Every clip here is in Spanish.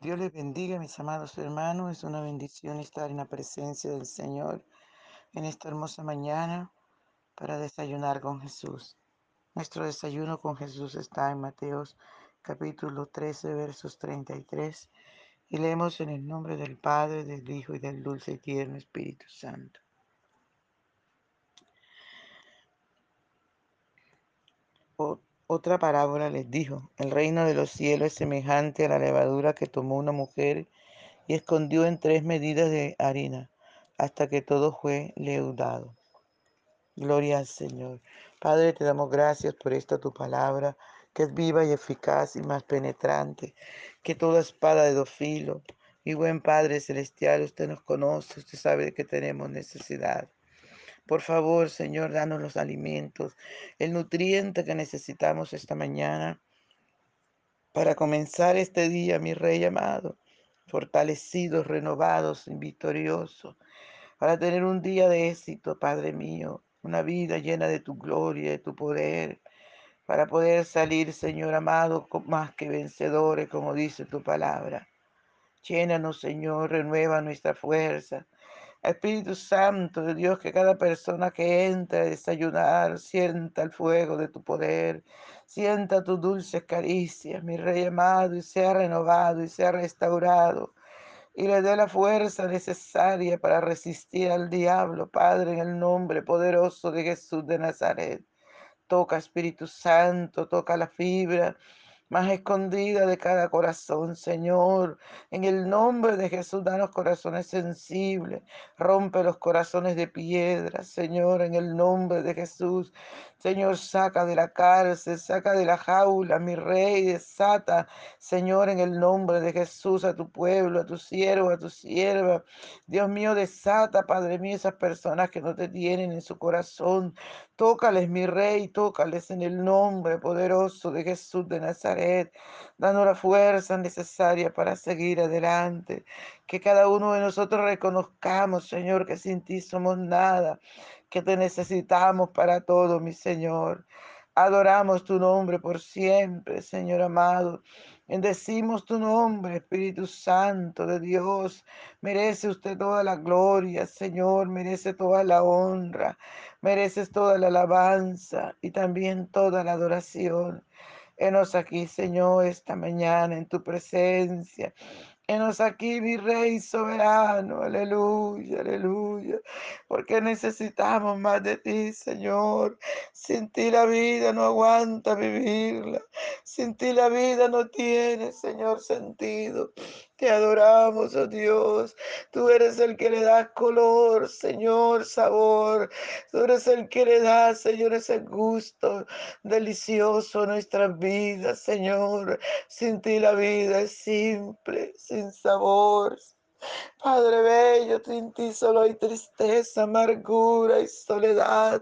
Dios les bendiga, mis amados hermanos. Es una bendición estar en la presencia del Señor en esta hermosa mañana para desayunar con Jesús. Nuestro desayuno con Jesús está en Mateos capítulo 13, versos 33. Y leemos en el nombre del Padre, del Hijo y del dulce y tierno Espíritu Santo. Otra parábola les dijo, el reino de los cielos es semejante a la levadura que tomó una mujer y escondió en tres medidas de harina hasta que todo fue leudado. Gloria al Señor. Padre, te damos gracias por esta tu palabra, que es viva y eficaz y más penetrante que toda espada de dos filos. Y buen Padre Celestial, usted nos conoce, usted sabe que tenemos necesidad. Por favor, Señor, danos los alimentos, el nutriente que necesitamos esta mañana para comenzar este día, mi Rey amado, fortalecidos, renovados victoriosos, para tener un día de éxito, Padre mío, una vida llena de tu gloria, de tu poder, para poder salir, Señor amado, más que vencedores, como dice tu palabra. Llénanos, Señor, renueva nuestra fuerza Espíritu Santo de Dios, que cada persona que entre a desayunar sienta el fuego de tu poder, sienta tus dulces caricias, mi Rey amado, y sea renovado y sea restaurado, y le dé la fuerza necesaria para resistir al diablo, Padre, en el nombre poderoso de Jesús de Nazaret. Toca, Espíritu Santo, toca la fibra más escondida de cada corazón, Señor. En el nombre de Jesús, danos corazones sensibles. Rompe los corazones de piedra, Señor, en el nombre de Jesús. Señor, saca de la cárcel, saca de la jaula, mi rey, desata, Señor, en el nombre de Jesús, a tu pueblo, a tu siervo, a tu sierva. Dios mío, desata, Padre mío, esas personas que no te tienen en su corazón. Tócales, mi rey, tócales en el nombre poderoso de Jesús de Nazaret dando la fuerza necesaria para seguir adelante. Que cada uno de nosotros reconozcamos, Señor, que sin ti somos nada, que te necesitamos para todo, mi Señor. Adoramos tu nombre por siempre, Señor amado. Bendecimos tu nombre, Espíritu Santo de Dios. Merece usted toda la gloria, Señor. Merece toda la honra. Mereces toda la alabanza y también toda la adoración. Enos aquí, Señor, esta mañana en tu presencia. Enos aquí, mi Rey soberano, aleluya, aleluya, porque necesitamos más de ti, Señor. Sin ti la vida no aguanta vivirla. Sin ti la vida no tiene, Señor, sentido. Te adoramos, oh Dios. Tú eres el que le da color, Señor, sabor. Tú eres el que le da, Señor, ese gusto delicioso a nuestras vidas, Señor. Sin ti la vida es simple, sin sabor. Padre bello, sin ti solo hay tristeza, amargura y soledad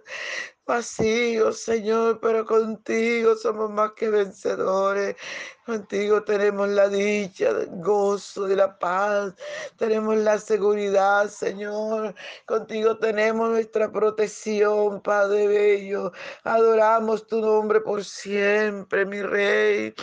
vacío, Señor, pero contigo somos más que vencedores. Contigo tenemos la dicha, el gozo de la paz. Tenemos la seguridad, Señor. Contigo tenemos nuestra protección, Padre Bello. Adoramos tu nombre por siempre, mi Rey.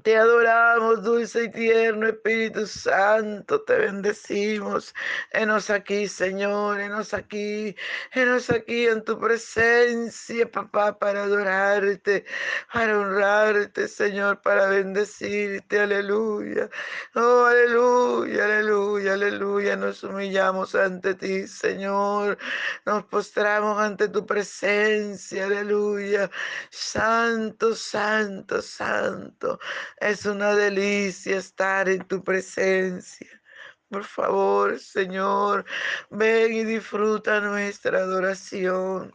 Te adoramos, dulce y tierno Espíritu Santo, te bendecimos. Enos aquí, Señor, enos aquí, enos aquí en tu presencia, papá, para adorarte, para honrarte, Señor, para bendecirte, aleluya. Oh, aleluya, aleluya, aleluya. Nos humillamos ante ti, Señor. Nos postramos ante tu presencia, aleluya. Santo, santo, santo. Es una delicia estar en tu presencia. Por favor, Señor, ven y disfruta nuestra adoración.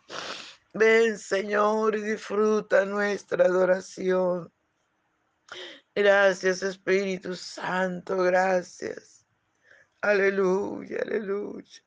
Ven, Señor, y disfruta nuestra adoración. Gracias, Espíritu Santo, gracias. Aleluya, aleluya.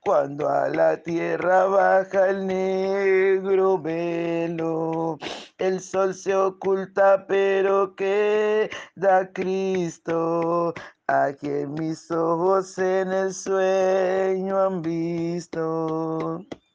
cuando a la tierra baja el negro velo. El sol se oculta, pero queda Cristo, a quien mis ojos en el sueño han visto.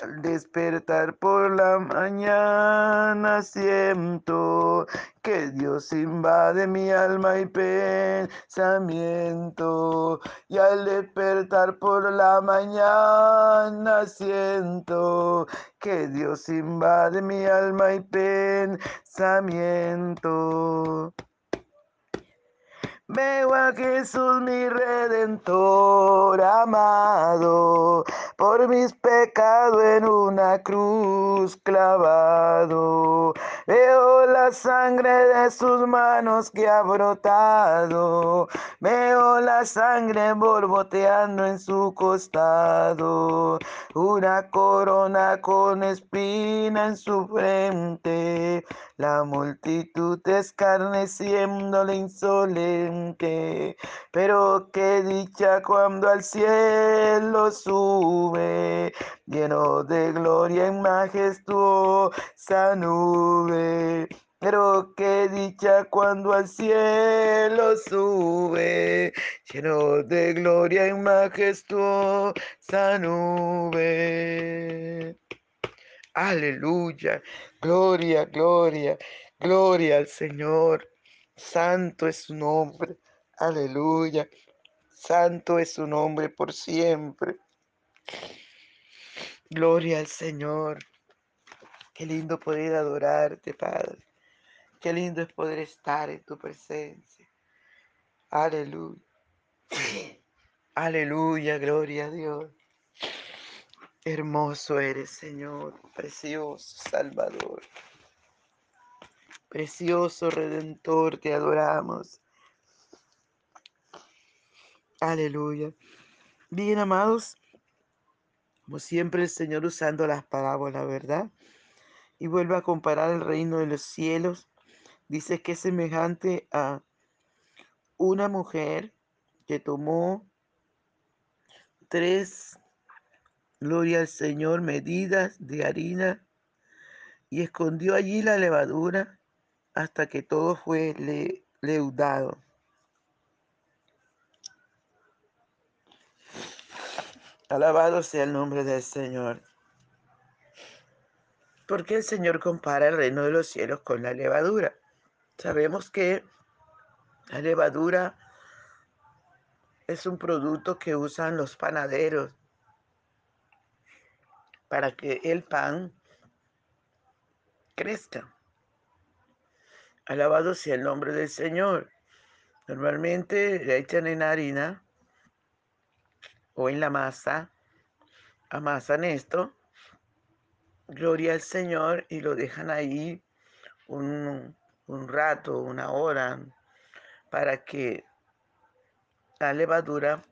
Al despertar por la mañana siento que Dios invade mi alma y pensamiento. Y al despertar por la mañana siento que Dios invade mi alma y pensamiento. Veo a Jesús mi redentor amado, por mis pecados en una cruz clavado. Sangre de sus manos que ha brotado, veo la sangre borboteando en su costado, una corona con espina en su frente, la multitud escarneciéndole insolente. Pero qué dicha cuando al cielo sube, lleno de gloria en majestuosa nube. Pero qué dicha cuando al cielo sube, lleno de gloria en majestuosa nube. Aleluya, gloria, gloria, gloria al Señor. Santo es su nombre. Aleluya. Santo es su nombre por siempre. Gloria al Señor. Qué lindo poder adorarte, Padre. Qué lindo es poder estar en tu presencia. Aleluya. Aleluya, gloria a Dios. Hermoso eres, Señor, precioso Salvador. Precioso Redentor, te adoramos. Aleluya. Bien, amados, como siempre el Señor usando las parábolas, ¿verdad? Y vuelve a comparar el reino de los cielos. Dice que es semejante a una mujer que tomó tres, gloria al Señor, medidas de harina y escondió allí la levadura hasta que todo fue leudado. Alabado sea el nombre del Señor. ¿Por qué el Señor compara el reino de los cielos con la levadura? Sabemos que la levadura es un producto que usan los panaderos para que el pan crezca. Alabado sea el nombre del Señor. Normalmente le echan en harina o en la masa, amasan esto, gloria al Señor y lo dejan ahí un, un rato, una hora, para que la levadura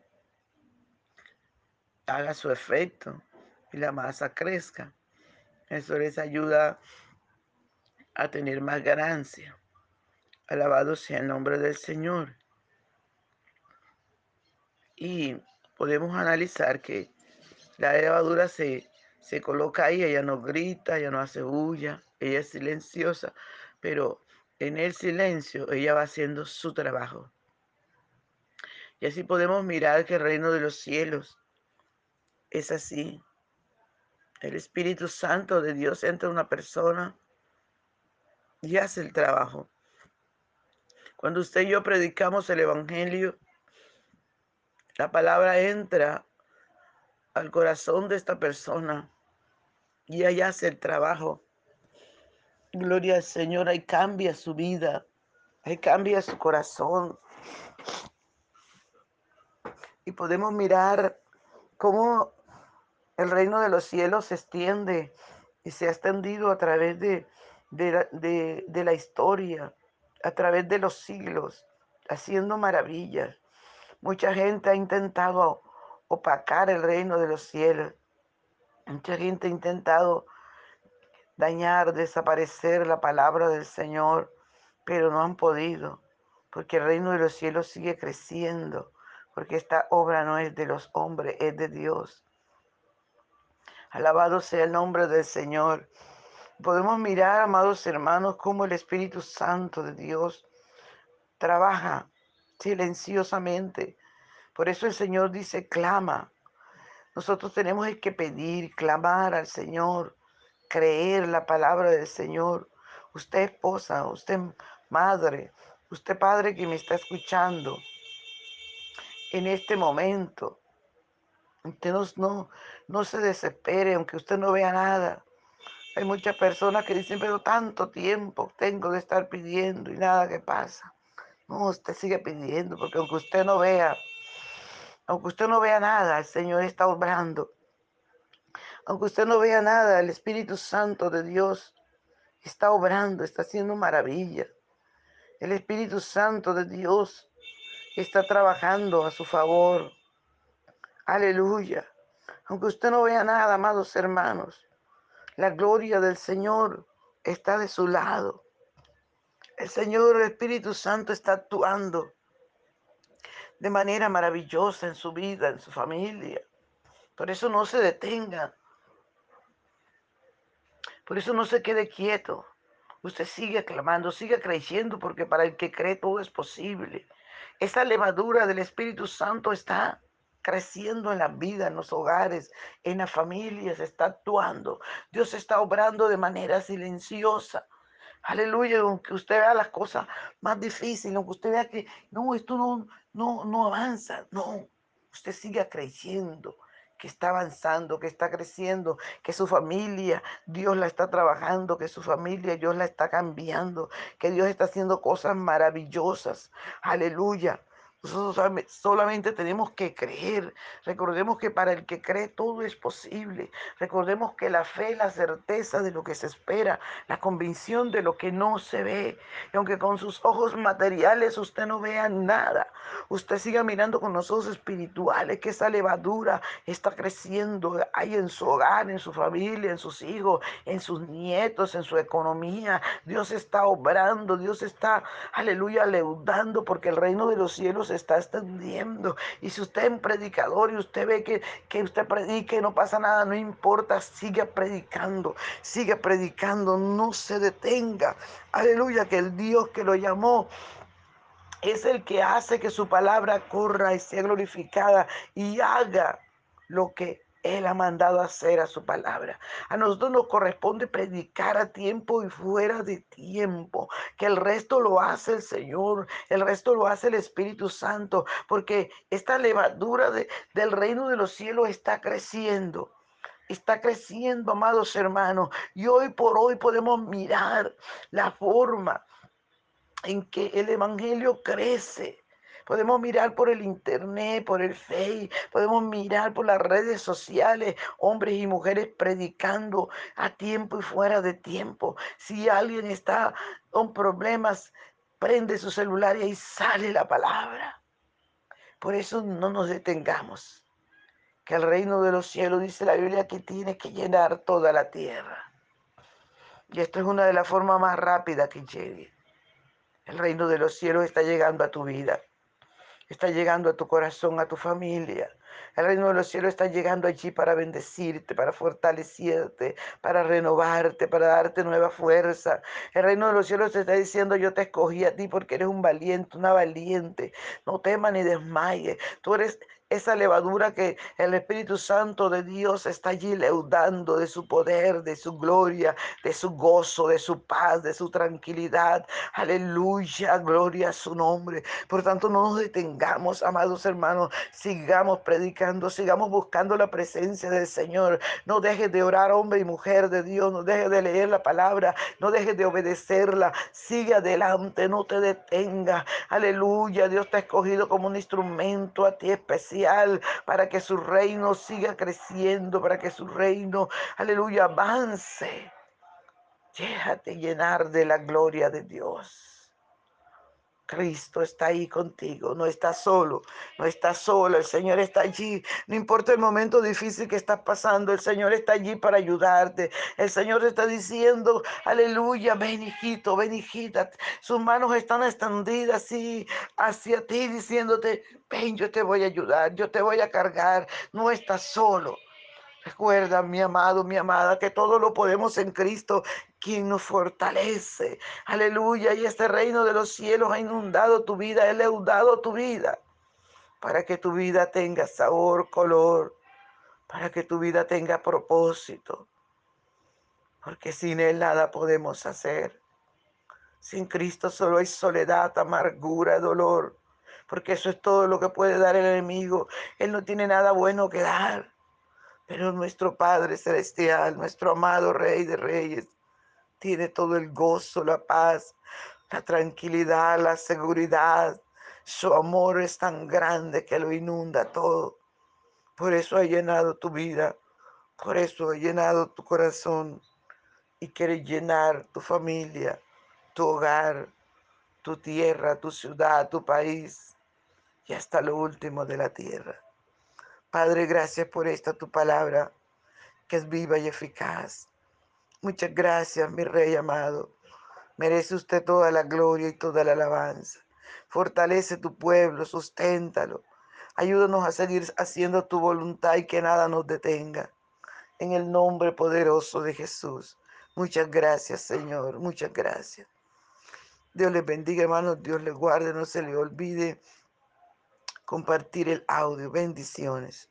haga su efecto y la masa crezca. Eso les ayuda a tener más ganancia. Alabado sea el nombre del Señor. Y podemos analizar que la levadura se, se coloca ahí, ella no grita, ella no hace bulla, ella es silenciosa, pero en el silencio ella va haciendo su trabajo. Y así podemos mirar que el reino de los cielos es así. El Espíritu Santo de Dios entra en una persona y hace el trabajo. Cuando usted y yo predicamos el Evangelio, la palabra entra al corazón de esta persona y ella hace el trabajo. Gloria al Señor, ahí cambia su vida, ahí cambia su corazón. Y podemos mirar cómo el reino de los cielos se extiende y se ha extendido a través de, de, la historia, a través de los siglos, haciendo maravillas. Mucha gente ha intentado opacar el reino de los cielos. Mucha gente ha intentado dañar, desaparecer la palabra del Señor, pero no han podido, porque el reino de los cielos sigue creciendo, porque esta obra no es de los hombres, es de Dios. Alabado sea el nombre del Señor. Podemos mirar, amados hermanos, cómo el Espíritu Santo de Dios trabaja silenciosamente. Por eso el Señor dice, clama. Nosotros tenemos que pedir, clamar al Señor, creer la palabra del Señor. Usted esposa, usted madre, usted padre que me está escuchando en este momento. Usted no, no, se desespere, aunque usted no vea nada. Hay muchas personas que dicen, pero tanto tiempo tengo de estar pidiendo y nada que pasa. No, usted sigue pidiendo, porque aunque usted no vea, aunque usted no vea nada, el Señor está obrando. Aunque usted no vea nada, el Espíritu Santo de Dios está obrando, está haciendo maravillas. El Espíritu Santo de Dios está trabajando a su favor. Aleluya. Aunque usted no vea nada, amados hermanos, la gloria del Señor está de su lado. El Señor, el Espíritu Santo está actuando de manera maravillosa en su vida, en su familia. Por eso no se detenga. Por eso no se quede quieto. Usted sigue clamando, sigue creyendo, porque para el que cree todo es posible. Esa levadura del Espíritu Santo está creciendo en la vida, en los hogares, en las familias, está actuando. Dios está obrando de manera silenciosa. Aleluya, aunque usted vea las cosas más difíciles, aunque usted vea que no, esto no, no, no avanza, no, usted siga creyendo que está avanzando, que está creciendo, que su familia, Dios la está trabajando, que su familia, Dios la está cambiando, que Dios está haciendo cosas maravillosas. Aleluya. Nosotros solamente tenemos que creer. Recordemos que para el que cree todo es posible. Recordemos que la fe la certeza de lo que se espera, la convicción de lo que no se ve. Y aunque con sus ojos materiales usted no vea nada, usted siga mirando con los ojos espirituales que esa levadura está creciendo ahí en su hogar, en su familia, en sus hijos, en sus nietos, en su economía. Dios está obrando, Dios está, aleluya, leudando porque el reino de los cielos está extendiendo. Y si usted es un predicador y usted ve que, que usted predique y no pasa nada, no importa, siga predicando, siga predicando, no se detenga. Aleluya, que el Dios que lo llamó es el que hace que su palabra corra y sea glorificada y haga lo que él ha mandado hacer a su palabra. A nosotros nos corresponde predicar a tiempo y fuera de tiempo, que el resto lo hace el Señor, el resto lo hace el Espíritu Santo, porque esta levadura del reino de los cielos está creciendo está creciendo, amados hermanos. Y hoy por hoy podemos mirar la forma en que el Evangelio crece. Podemos mirar por el internet, por el Facebook, podemos mirar por las redes sociales, hombres y mujeres predicando a tiempo y fuera de tiempo. Si alguien está con problemas prende su celular y ahí sale la palabra. Por eso no nos detengamos. Que el reino de los cielos, dice la Biblia, que tiene que llenar toda la tierra. Y esto es una de las formas más rápidas que llegue. El reino de los cielos está llegando a tu vida está llegando a tu corazón, a tu familia. El reino de los cielos está llegando allí para bendecirte, para fortalecerte, para renovarte, para darte nueva fuerza. El reino de los cielos te está diciendo, yo te escogí a ti porque eres un valiente, una valiente. No temas ni desmayes. Tú eres esa levadura que el Espíritu Santo de Dios está allí leudando de su poder, de su gloria, de su gozo, de su paz, de su tranquilidad. Aleluya, gloria a su nombre. Por tanto, no nos detengamos, amados hermanos, sigamos predicando, sigamos buscando la presencia del Señor. No dejes de orar, hombre y mujer de Dios, no dejes de leer la palabra, no dejes de obedecerla. Sigue adelante, no te detenga. Aleluya, Dios te ha escogido como un instrumento a ti especial para que su reino siga creciendo, para que su reino, aleluya, avance. Déjate llenar de la gloria de Dios. Cristo está ahí contigo, no estás solo, no estás solo, el Señor está allí, no importa el momento difícil que estás pasando, el Señor está allí para ayudarte, el Señor está diciendo, aleluya, ven hijito, ven hijita, sus manos están extendidas así hacia ti diciéndote, ven, yo te voy a ayudar, yo te voy a cargar, no estás solo. Recuerda, mi amado, mi amada, que todo lo podemos en Cristo, quien nos fortalece. Aleluya. Y este reino de los cielos ha inundado tu vida, ha inundado tu vida, para que tu vida tenga sabor, color, para que tu vida tenga propósito. Porque sin Él nada podemos hacer. Sin Cristo solo hay soledad, amargura, dolor. Porque eso es todo lo que puede dar el enemigo. Él no tiene nada bueno que dar. Pero nuestro Padre Celestial, nuestro amado Rey de Reyes, tiene todo el gozo, la paz, la tranquilidad, la seguridad. Su amor es tan grande que lo inunda todo. Por eso ha llenado tu vida, por eso ha llenado tu corazón y quiere llenar tu familia, tu hogar, tu tierra, tu ciudad, tu país y hasta lo último de la tierra. Padre, gracias por esta tu palabra, que es viva y eficaz. Muchas gracias, mi Rey amado. Merece usted toda la gloria y toda la alabanza. Fortalece tu pueblo, susténtalo. Ayúdanos a seguir haciendo tu voluntad y que nada nos detenga. En el nombre poderoso de Jesús. Muchas gracias, Señor. Muchas gracias. Dios les bendiga, hermanos. Dios les guarde. No se le olvide compartir el audio. Bendiciones.